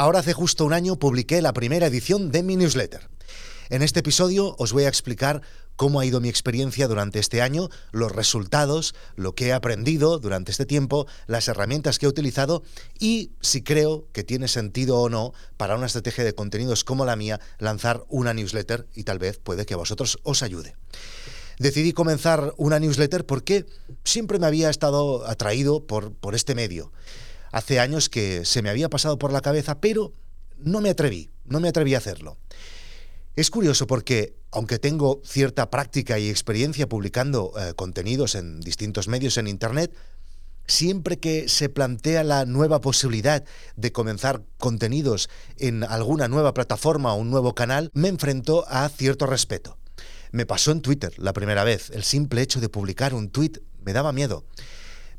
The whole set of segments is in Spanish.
Ahora hace justo un año publiqué la primera edición de mi newsletter. En este episodio os voy a explicar cómo ha ido mi experiencia durante este año, los resultados, lo que he aprendido durante este tiempo, las herramientas que he utilizado y si creo que tiene sentido o no para una estrategia de contenidos como la mía lanzar una newsletter y tal vez puede que a vosotros os ayude. Decidí comenzar una newsletter porque siempre me había estado atraído por, por este medio hace años que se me había pasado por la cabeza, pero no me atreví, no me atreví a hacerlo. Es curioso porque, aunque tengo cierta práctica y experiencia publicando eh, contenidos en distintos medios en Internet, siempre que se plantea la nueva posibilidad de comenzar contenidos en alguna nueva plataforma o un nuevo canal, me enfrento a cierto respeto. Me pasó en Twitter la primera vez. El simple hecho de publicar un tweet me daba miedo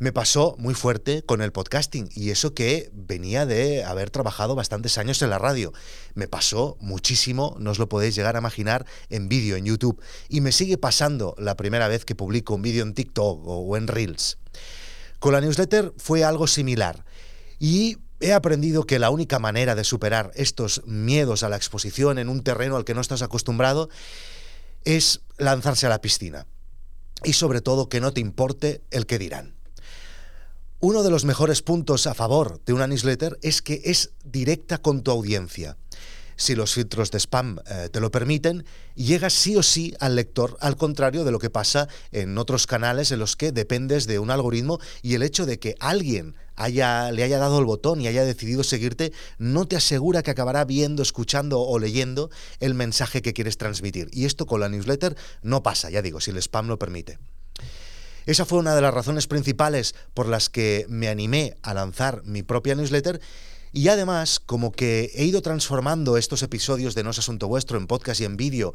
me pasó muy fuerte con el podcasting y eso que venía de haber trabajado bastantes años en la radio. Me pasó muchísimo, no os lo podéis llegar a imaginar, en vídeo, en YouTube. Y me sigue pasando la primera vez que publico un vídeo en TikTok o en Reels. Con la newsletter fue algo similar. Y he aprendido que la única manera de superar estos miedos a la exposición en un terreno al que no estás acostumbrado es lanzarse a la piscina. Y sobre todo que no te importe el que dirán. Uno de los mejores puntos a favor de una newsletter es que es directa con tu audiencia. Si los filtros de spam eh, te lo permiten, llegas sí o sí al lector, al contrario de lo que pasa en otros canales en los que dependes de un algoritmo y el hecho de que alguien haya, le haya dado el botón y haya decidido seguirte no te asegura que acabará viendo, escuchando o leyendo el mensaje que quieres transmitir. Y esto con la newsletter no pasa, ya digo, si el spam lo permite. Esa fue una de las razones principales por las que me animé a lanzar mi propia newsletter y además, como que he ido transformando estos episodios de No es Asunto Vuestro en podcast y en vídeo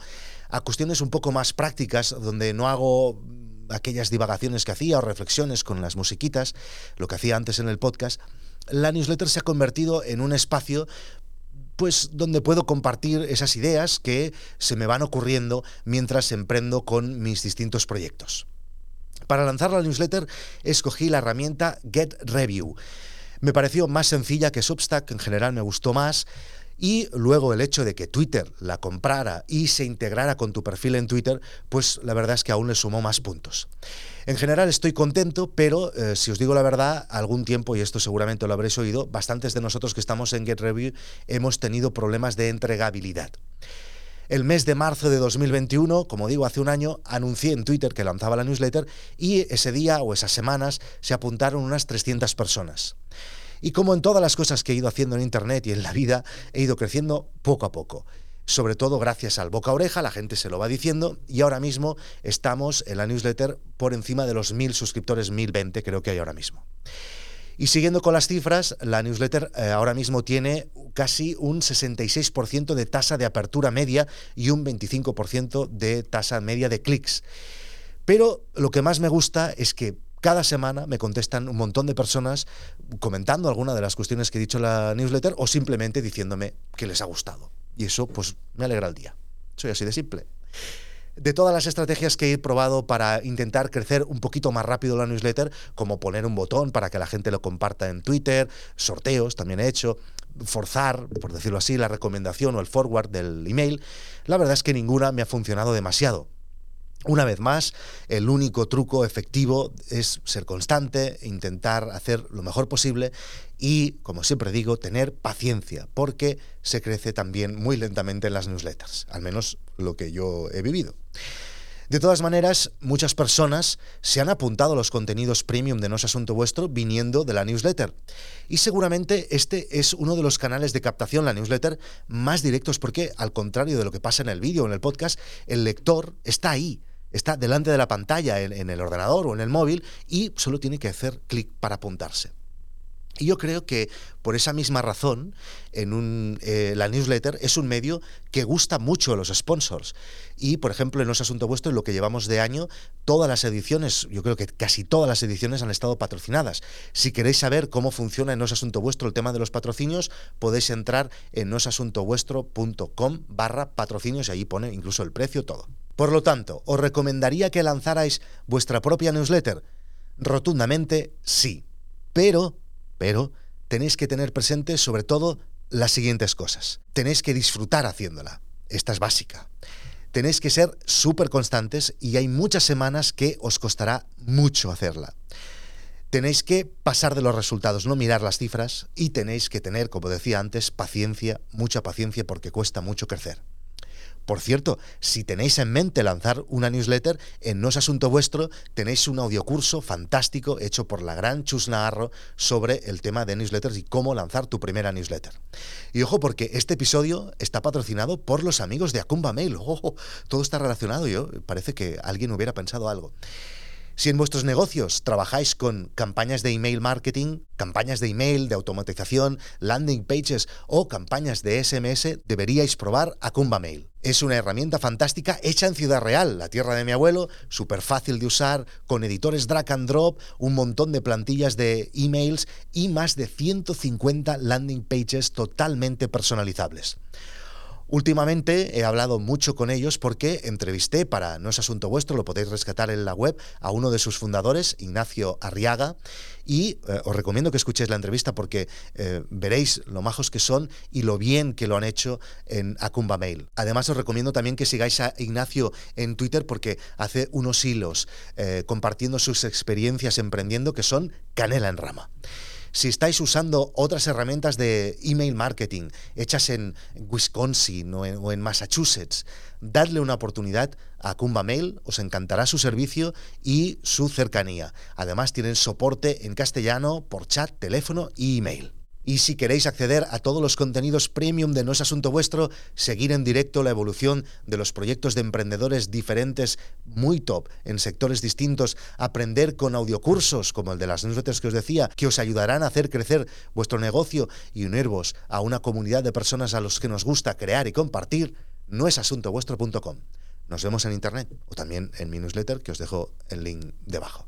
a cuestiones un poco más prácticas, donde no hago aquellas divagaciones que hacía o reflexiones con las musiquitas, lo que hacía antes en el podcast, la newsletter se ha convertido en un espacio pues donde puedo compartir esas ideas que se me van ocurriendo mientras emprendo con mis distintos proyectos. Para lanzar la newsletter escogí la herramienta Get Review. Me pareció más sencilla que Substack, en general me gustó más. Y luego el hecho de que Twitter la comprara y se integrara con tu perfil en Twitter, pues la verdad es que aún le sumó más puntos. En general estoy contento, pero eh, si os digo la verdad, algún tiempo, y esto seguramente lo habréis oído, bastantes de nosotros que estamos en Get Review hemos tenido problemas de entregabilidad. El mes de marzo de 2021, como digo, hace un año, anuncié en Twitter que lanzaba la newsletter y ese día o esas semanas se apuntaron unas 300 personas. Y como en todas las cosas que he ido haciendo en Internet y en la vida, he ido creciendo poco a poco. Sobre todo gracias al boca a oreja, la gente se lo va diciendo y ahora mismo estamos en la newsletter por encima de los 1000 suscriptores, 1020 creo que hay ahora mismo. Y siguiendo con las cifras, la newsletter eh, ahora mismo tiene casi un 66% de tasa de apertura media y un 25% de tasa media de clics. Pero lo que más me gusta es que cada semana me contestan un montón de personas comentando alguna de las cuestiones que he dicho en la newsletter o simplemente diciéndome que les ha gustado. Y eso pues me alegra el día. Soy así de simple de todas las estrategias que he probado para intentar crecer un poquito más rápido la newsletter, como poner un botón para que la gente lo comparta en Twitter, sorteos también he hecho, forzar, por decirlo así, la recomendación o el forward del email, la verdad es que ninguna me ha funcionado demasiado. Una vez más, el único truco efectivo es ser constante, intentar hacer lo mejor posible y, como siempre digo, tener paciencia, porque se crece también muy lentamente en las newsletters, al menos lo que yo he vivido. De todas maneras, muchas personas se han apuntado a los contenidos premium de No es Asunto Vuestro viniendo de la newsletter. Y seguramente este es uno de los canales de captación, la newsletter, más directos porque, al contrario de lo que pasa en el vídeo o en el podcast, el lector está ahí está delante de la pantalla en, el ordenador o en el móvil y solo tiene que hacer clic para apuntarse. Y yo creo que por esa misma razón, en un, eh, la newsletter es un medio que gusta mucho a los sponsors. Y, por ejemplo, en los Asunto Vuestro, en lo que llevamos de año, todas las ediciones, yo creo que casi todas las ediciones han estado patrocinadas. Si queréis saber cómo funciona en No Asunto Vuestro el tema de los patrocinios, podéis entrar en nosasuntovuestro.com barra patrocinios y ahí pone incluso el precio, todo. Por lo tanto, ¿os recomendaría que lanzarais vuestra propia newsletter? Rotundamente sí. Pero, pero, tenéis que tener presente sobre todo las siguientes cosas. Tenéis que disfrutar haciéndola. Esta es básica. Tenéis que ser súper constantes y hay muchas semanas que os costará mucho hacerla. Tenéis que pasar de los resultados, no mirar las cifras y tenéis que tener, como decía antes, paciencia, mucha paciencia porque cuesta mucho crecer. Por cierto, si tenéis en mente lanzar una newsletter, en No es Asunto Vuestro tenéis un audiocurso fantástico hecho por la gran Chus Navarro sobre el tema de newsletters y cómo lanzar tu primera newsletter. Y ojo, porque este episodio está patrocinado por los amigos de Acumba Mail. Ojo, todo está relacionado. Yo parece que alguien hubiera pensado algo. Si en vuestros negocios trabajáis con campañas de email marketing, campañas de email, de automatización, landing pages o campañas de SMS, deberíais probar Acumba Mail. Es una herramienta fantástica hecha en Ciudad Real, la tierra de mi abuelo, súper fácil de usar, con editores drag and drop, un montón de plantillas de emails y más de 150 landing pages totalmente personalizables. Últimamente he hablado mucho con ellos porque entrevisté para No es Asunto Vuestro, lo podéis rescatar en la web, a uno de sus fundadores, Ignacio Arriaga, y eh, os recomiendo que escuchéis la entrevista porque eh, veréis lo majos que son y lo bien que lo han hecho en Acumba Mail. Además os recomiendo también que sigáis a Ignacio en Twitter porque hace unos hilos eh, compartiendo sus experiencias emprendiendo que son canela en rama. Si estáis usando otras herramientas de email marketing hechas en Wisconsin o en, Massachusetts, dadle una oportunidad a Kumba Mail, os encantará su servicio y su cercanía. Además tienen soporte en castellano por chat, teléfono y email. Y si queréis acceder a todos los contenidos premium de No es Asunto Vuestro, seguir en directo la evolución de los proyectos de emprendedores diferentes, muy top, en sectores distintos, aprender con audiocursos como el de las newsletters que os decía, que os ayudarán a hacer crecer vuestro negocio y unirvos a una comunidad de personas a los que nos gusta crear y compartir, no es asuntovuestro.com. Nos vemos en internet o también en mi newsletter que os dejo el link debajo.